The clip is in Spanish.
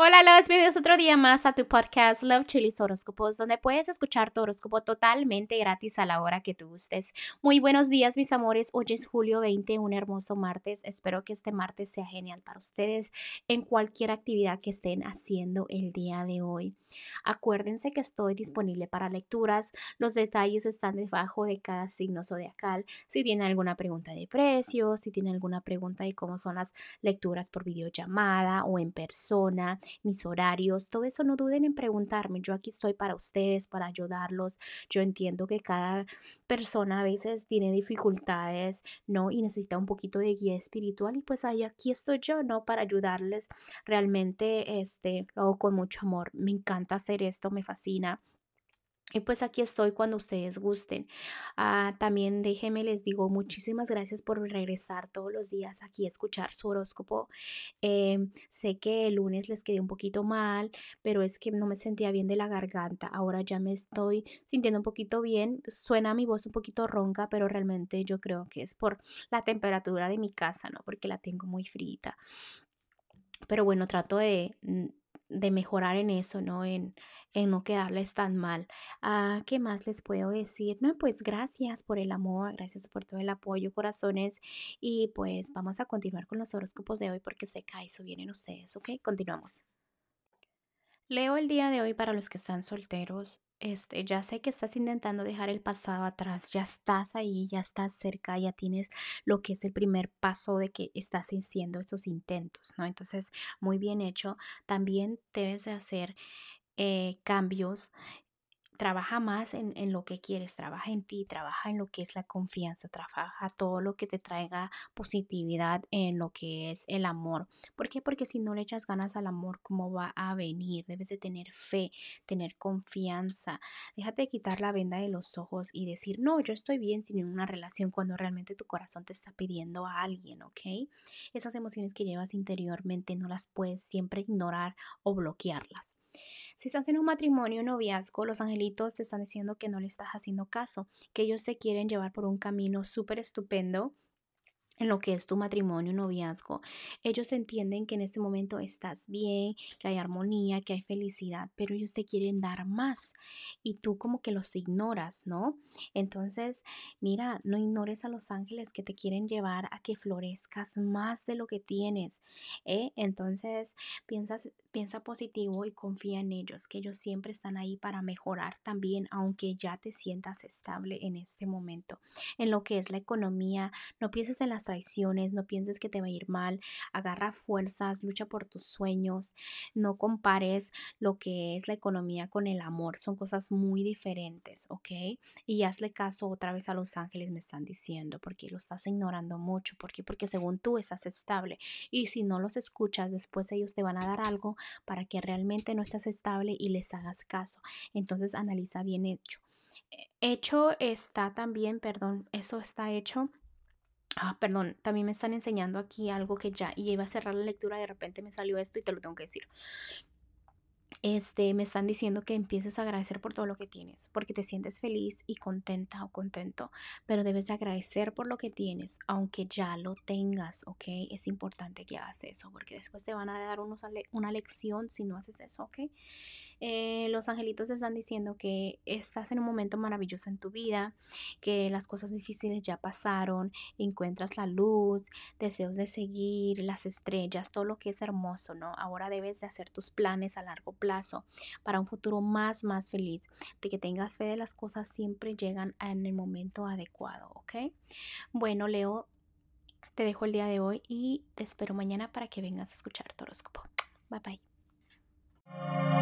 Hola, los bienvenidos otro día más a tu podcast Love Chilis Horóscopos, donde puedes escuchar tu horóscopo totalmente gratis a la hora que tú gustes. Muy buenos días, mis amores. Hoy es julio 20, un hermoso martes. Espero que este martes sea genial para ustedes en cualquier actividad que estén haciendo el día de hoy. Acuérdense que estoy disponible para lecturas. Los detalles están debajo de cada signo zodiacal. Si tienen alguna pregunta de precio, si tienen alguna pregunta de cómo son las lecturas por videollamada o en persona mis horarios, todo eso no duden en preguntarme. Yo aquí estoy para ustedes, para ayudarlos. Yo entiendo que cada persona a veces tiene dificultades, ¿no? Y necesita un poquito de guía espiritual y pues ahí aquí estoy yo, ¿no? Para ayudarles. Realmente, este, lo hago con mucho amor. Me encanta hacer esto, me fascina. Y pues aquí estoy cuando ustedes gusten. Ah, también déjenme, les digo, muchísimas gracias por regresar todos los días aquí a escuchar su horóscopo. Em, sé que el lunes les quedé un poquito mal, pero es que no me sentía bien de la garganta. Ahora ya me estoy sintiendo un poquito bien. Suena mi voz un poquito ronca, pero realmente yo creo que es por la temperatura de mi casa, ¿no? Porque la tengo muy frita. Pero bueno, trato de mm, de mejorar en eso, ¿no? En, en no quedarles tan mal. Ah, ¿Qué más les puedo decir? No, pues gracias por el amor, gracias por todo el apoyo, corazones. Y pues vamos a continuar con los horóscopos de hoy porque se cae, eso vienen ustedes, ¿ok? Continuamos. Leo el día de hoy para los que están solteros. Este, ya sé que estás intentando dejar el pasado atrás, ya estás ahí, ya estás cerca, ya tienes lo que es el primer paso de que estás haciendo esos intentos, ¿no? Entonces, muy bien hecho. También debes de hacer eh, cambios trabaja más en, en, lo que quieres, trabaja en ti, trabaja en lo que es la confianza, trabaja todo lo que te traiga positividad en lo que es el amor. ¿Por qué? Porque si no le echas ganas al amor, ¿cómo va a venir? Debes de tener fe, tener confianza. Déjate de quitar la venda de los ojos y decir, no, yo estoy bien sin una relación cuando realmente tu corazón te está pidiendo a alguien, ¿ok? Esas emociones que llevas interiormente no las puedes siempre ignorar o bloquearlas. Si estás en un matrimonio, noviazgo, los angelitos te están diciendo que no le estás haciendo caso, que ellos te quieren llevar por un camino súper estupendo en lo que es tu matrimonio, noviazgo. Ellos entienden que en este momento estás bien, que hay armonía, que hay felicidad, pero ellos te quieren dar más y tú como que los ignoras, ¿no? Entonces, mira, no ignores a los ángeles que te quieren llevar a que florezcas más de lo que tienes. ¿eh? Entonces, piensas, piensa positivo y confía en ellos, que ellos siempre están ahí para mejorar también, aunque ya te sientas estable en este momento. En lo que es la economía, no pienses en las traiciones, no pienses que te va a ir mal, agarra fuerzas, lucha por tus sueños, no compares lo que es la economía con el amor, son cosas muy diferentes, ¿ok? Y hazle caso otra vez a los ángeles me están diciendo, porque lo estás ignorando mucho, ¿por qué? Porque según tú estás estable y si no los escuchas, después ellos te van a dar algo para que realmente no estés estable y les hagas caso. Entonces analiza bien hecho. Hecho está también, perdón, eso está hecho Ah, perdón, también me están enseñando aquí algo que ya, y iba a cerrar la lectura, de repente me salió esto y te lo tengo que decir. Este, me están diciendo que empieces a agradecer por todo lo que tienes, porque te sientes feliz y contenta o contento, pero debes de agradecer por lo que tienes, aunque ya lo tengas, ¿ok? Es importante que hagas eso, porque después te van a dar unos, una lección si no haces eso, ¿ok? Eh, los angelitos están diciendo que estás en un momento maravilloso en tu vida, que las cosas difíciles ya pasaron, encuentras la luz, deseos de seguir, las estrellas, todo lo que es hermoso, ¿no? Ahora debes de hacer tus planes a largo plazo para un futuro más, más feliz, de que tengas fe de las cosas siempre llegan en el momento adecuado, ¿ok? Bueno, Leo, te dejo el día de hoy y te espero mañana para que vengas a escuchar tu. Bye bye.